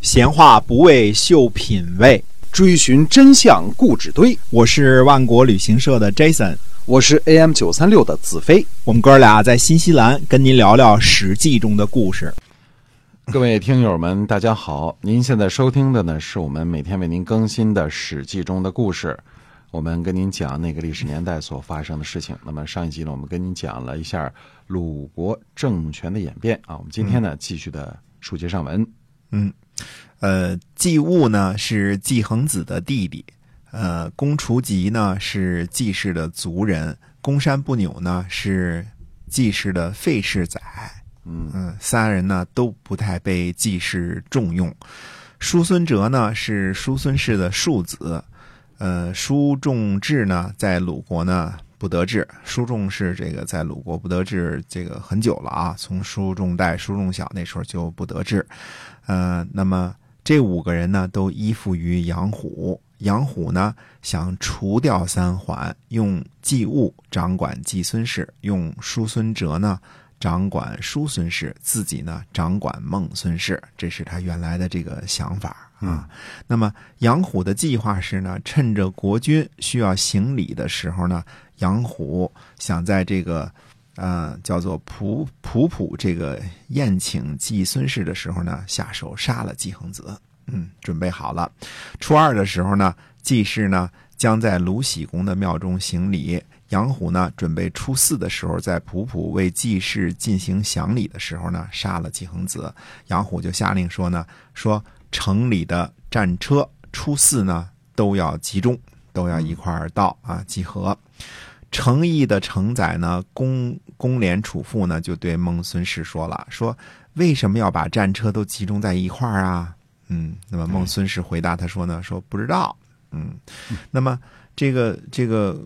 闲话不为秀品味，追寻真相故纸堆。我是万国旅行社的 Jason，我是 AM 九三六的子飞。我们哥俩在新西兰跟您聊聊《史记》中的故事。各位听友们，大家好！您现在收听的呢，是我们每天为您更新的《史记》中的故事。我们跟您讲那个历史年代所发生的事情。那么上一集呢，我们跟您讲了一下鲁国政权的演变啊。我们今天呢，继续的书接上文。嗯，呃，季物呢是季恒子的弟弟，呃，公除吉呢是季氏的族人，公山不扭呢是季氏的费氏仔。嗯嗯，三人呢都不太被季氏重用。叔孙哲呢是叔孙氏的庶子。呃，叔仲志呢，在鲁国呢不得志。叔仲是这个在鲁国不得志，这个很久了啊，从叔仲代、叔仲小那时候就不得志。呃，那么这五个人呢，都依附于杨虎。杨虎呢，想除掉三桓，用季物掌管季孙氏，用叔孙哲呢掌管叔孙氏，自己呢掌管孟孙氏。这是他原来的这个想法。啊，那么杨虎的计划是呢，趁着国君需要行礼的时候呢，杨虎想在这个，呃，叫做普普普这个宴请季孙氏的时候呢，下手杀了季恒子。嗯，准备好了。初二的时候呢，季氏呢将在鲁喜公的庙中行礼。杨虎呢准备初四的时候，在普普为季氏进行享礼的时候呢，杀了季恒子。杨虎就下令说呢，说。城里的战车初四呢都要集中，都要一块儿到啊集合。城邑的承载呢，公公廉楚父呢就对孟孙氏说了：“说为什么要把战车都集中在一块儿啊？”嗯，那么孟孙氏回答他说呢：“说不知道。”嗯，那么这个这个。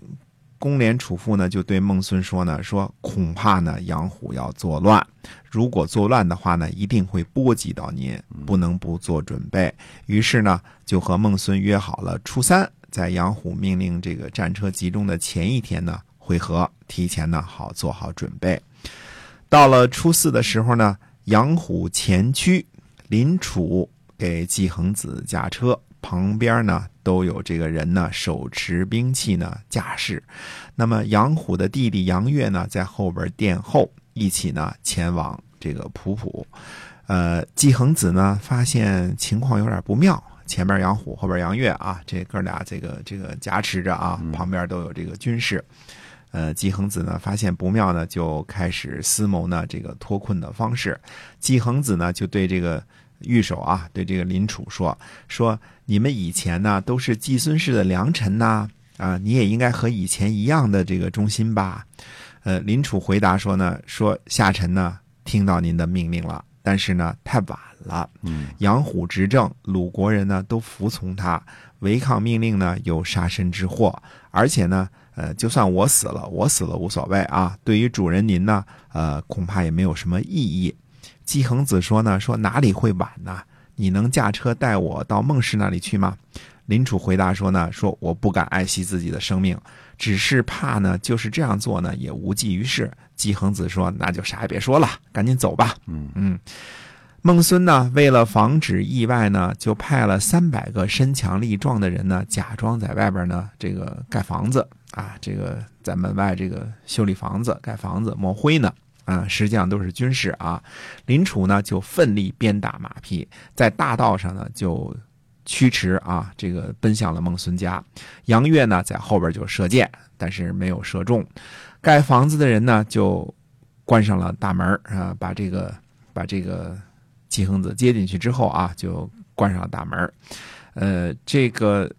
公廉楚父呢，就对孟孙说呢，说恐怕呢杨虎要作乱，如果作乱的话呢，一定会波及到您，不能不做准备。于是呢，就和孟孙约好了初三，在杨虎命令这个战车集中的前一天呢会合，提前呢好做好准备。到了初四的时候呢，杨虎前驱，林楚给季恒子驾车。旁边呢都有这个人呢，手持兵器呢，架势。那么杨虎的弟弟杨岳呢，在后边殿后，一起呢前往这个普普。呃，季恒子呢发现情况有点不妙，前边杨虎，后边杨岳啊，这哥俩这个这个夹持着啊，旁边都有这个军士。呃，季恒子呢发现不妙呢，就开始思谋呢这个脱困的方式。季恒子呢就对这个。御手啊，对这个林楚说：“说你们以前呢都是季孙氏的良臣呐，啊，你也应该和以前一样的这个忠心吧？”呃，林楚回答说呢：“说下臣呢听到您的命令了，但是呢太晚了。嗯，杨虎执政，鲁国人呢都服从他，违抗命令呢有杀身之祸，而且呢，呃，就算我死了，我死了无所谓啊。对于主人您呢，呃，恐怕也没有什么意义。”季恒子说呢，说哪里会晚呢？你能驾车带我到孟氏那里去吗？林楚回答说呢，说我不敢爱惜自己的生命，只是怕呢，就是这样做呢，也无济于事。季恒子说，那就啥也别说了，赶紧走吧。嗯嗯。孟孙呢，为了防止意外呢，就派了三百个身强力壮的人呢，假装在外边呢，这个盖房子啊，这个在门外这个修理房子、盖房子、抹灰呢。啊，实际上都是军事啊。林楚呢就奋力鞭打马匹，在大道上呢就驱驰啊，这个奔向了孟孙家。杨岳呢在后边就射箭，但是没有射中。盖房子的人呢就关上了大门啊，把这个把这个季恒子接进去之后啊，就关上了大门呃，这个。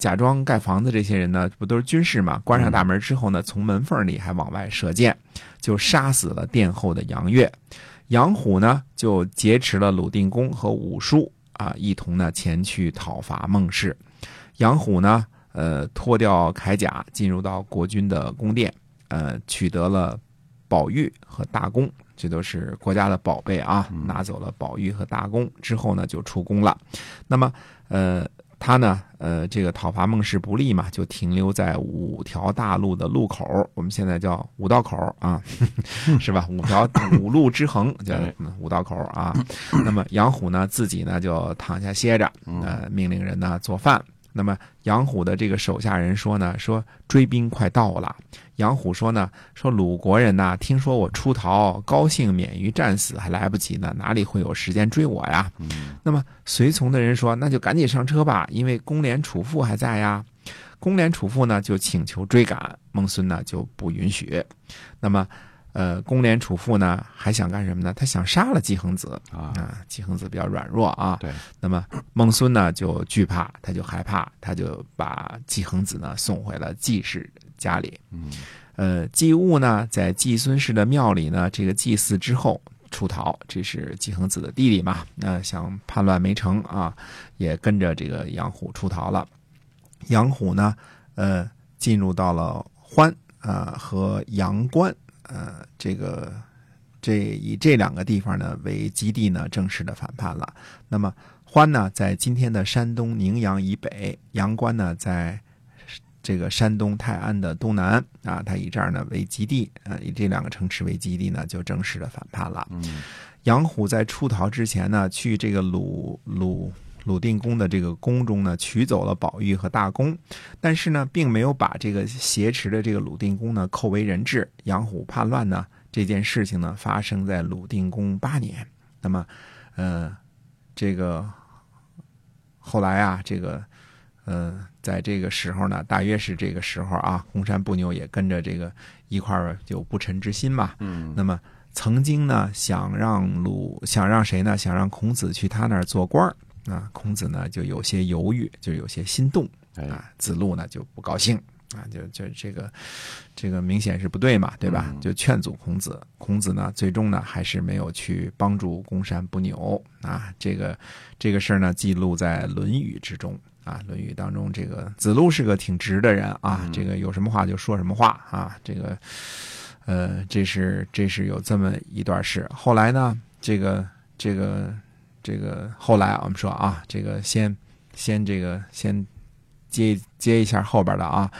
假装盖房子这些人呢，不都是军士嘛？关上大门之后呢，从门缝里还往外射箭，就杀死了殿后的杨岳。杨虎呢，就劫持了鲁定公和武叔啊，一同呢前去讨伐孟氏。杨虎呢，呃，脱掉铠甲，进入到国君的宫殿，呃，取得了宝玉和大弓，这都是国家的宝贝啊。拿走了宝玉和大弓之后呢，就出宫了。那么，呃。他呢，呃，这个讨伐孟氏不利嘛，就停留在五条大路的路口，我们现在叫五道口啊，是吧？五条五路之横叫五道口啊。那么杨虎呢，自己呢就躺下歇着，呃，命令人呢做饭。那么杨虎的这个手下人说呢，说追兵快到了。杨虎说呢，说鲁国人呐，听说我出逃，高兴免于战死，还来不及呢，哪里会有时间追我呀？那么随从的人说，那就赶紧上车吧，因为公廉楚父还在呀。公廉楚父呢就请求追赶，孟孙呢就不允许。那么，呃，公廉楚父呢还想干什么呢？他想杀了季恒子啊，啊，季恒子比较软弱啊。对，那么孟孙呢就惧怕，他就害怕，他就把季恒子呢送回了季氏家里。嗯，呃，季物呢在季孙氏的庙里呢，这个祭祀之后出逃，这是季恒子的弟弟嘛？那、想叛乱没成啊，也跟着这个杨虎出逃了。杨虎呢，呃，进入到了欢啊、和阳关，呃，这个这以这两个地方呢为基地呢，正式的反叛了。那么欢呢，在今天的山东宁阳以北，阳关呢在这个山东泰安的东南啊，他以这儿呢为基地，啊，以这两个城池为基地呢，就正式的反叛了。嗯，杨虎在出逃之前呢，去这个鲁鲁鲁定公的这个宫中呢，取走了宝玉和大公，但是呢，并没有把这个挟持的这个鲁定公呢扣为人质。杨虎叛乱呢，这件事情呢，发生在鲁定公八年。那么，呃，这个后来啊，这个呃，在这个时候呢，大约是这个时候啊，公山不牛也跟着这个一块儿有不臣之心嘛。嗯，那么曾经呢，想让鲁想让谁呢？想让孔子去他那儿做官儿啊。孔子呢就有些犹豫，就有些心动哎，啊。子路呢就不高兴啊，就就这个这个明显是不对嘛，对吧？嗯就劝阻孔子。孔子呢最终呢还是没有去帮助公山不牛啊。这个这个事儿呢记录在《论语》之中。啊，《论语》当中，这个子路是个挺直的人啊，嗯这个有什么话就说什么话啊，这个呃，这是这是有这么一段事。后来呢，这个这个这个后来啊我们说啊，这个先先这个先接接一下后边的啊。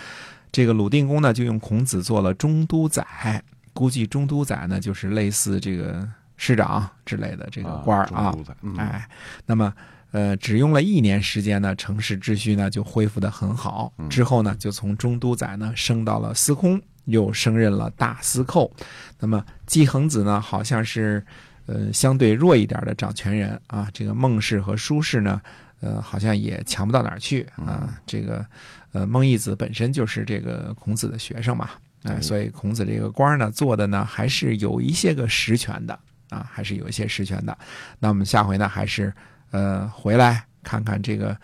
这个鲁定公呢，就用孔子做了中都宰，估计中都宰呢就是类似这个市长之类的这个官儿啊。哎，那么呃，只用了一年时间呢，城市秩序呢就恢复的很好。之后呢，就从中都宰呢升到了司空，又升任了大司寇。那么季恒子呢，好像是呃相对弱一点的掌权人啊。这个孟氏和舒氏呢，呃，好像也强不到哪儿去啊。这个呃，孟义子本身就是这个孔子的学生嘛，哎、对所以孔子这个官儿呢做的呢还是有一些个实权的啊，还是有一些实权的。那我们下回呢，还是呃回来看看这个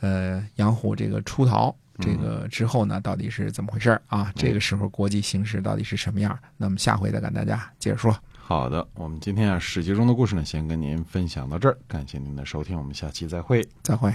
呃杨虎这个出逃。这个之后呢，到底是怎么回事儿啊？这个时候国际形势到底是什么样？那么下回再跟大家接着说。好的，我们今天啊《史记》中的故事呢，先跟您分享到这儿，感谢您的收听，我们下期再会。再会。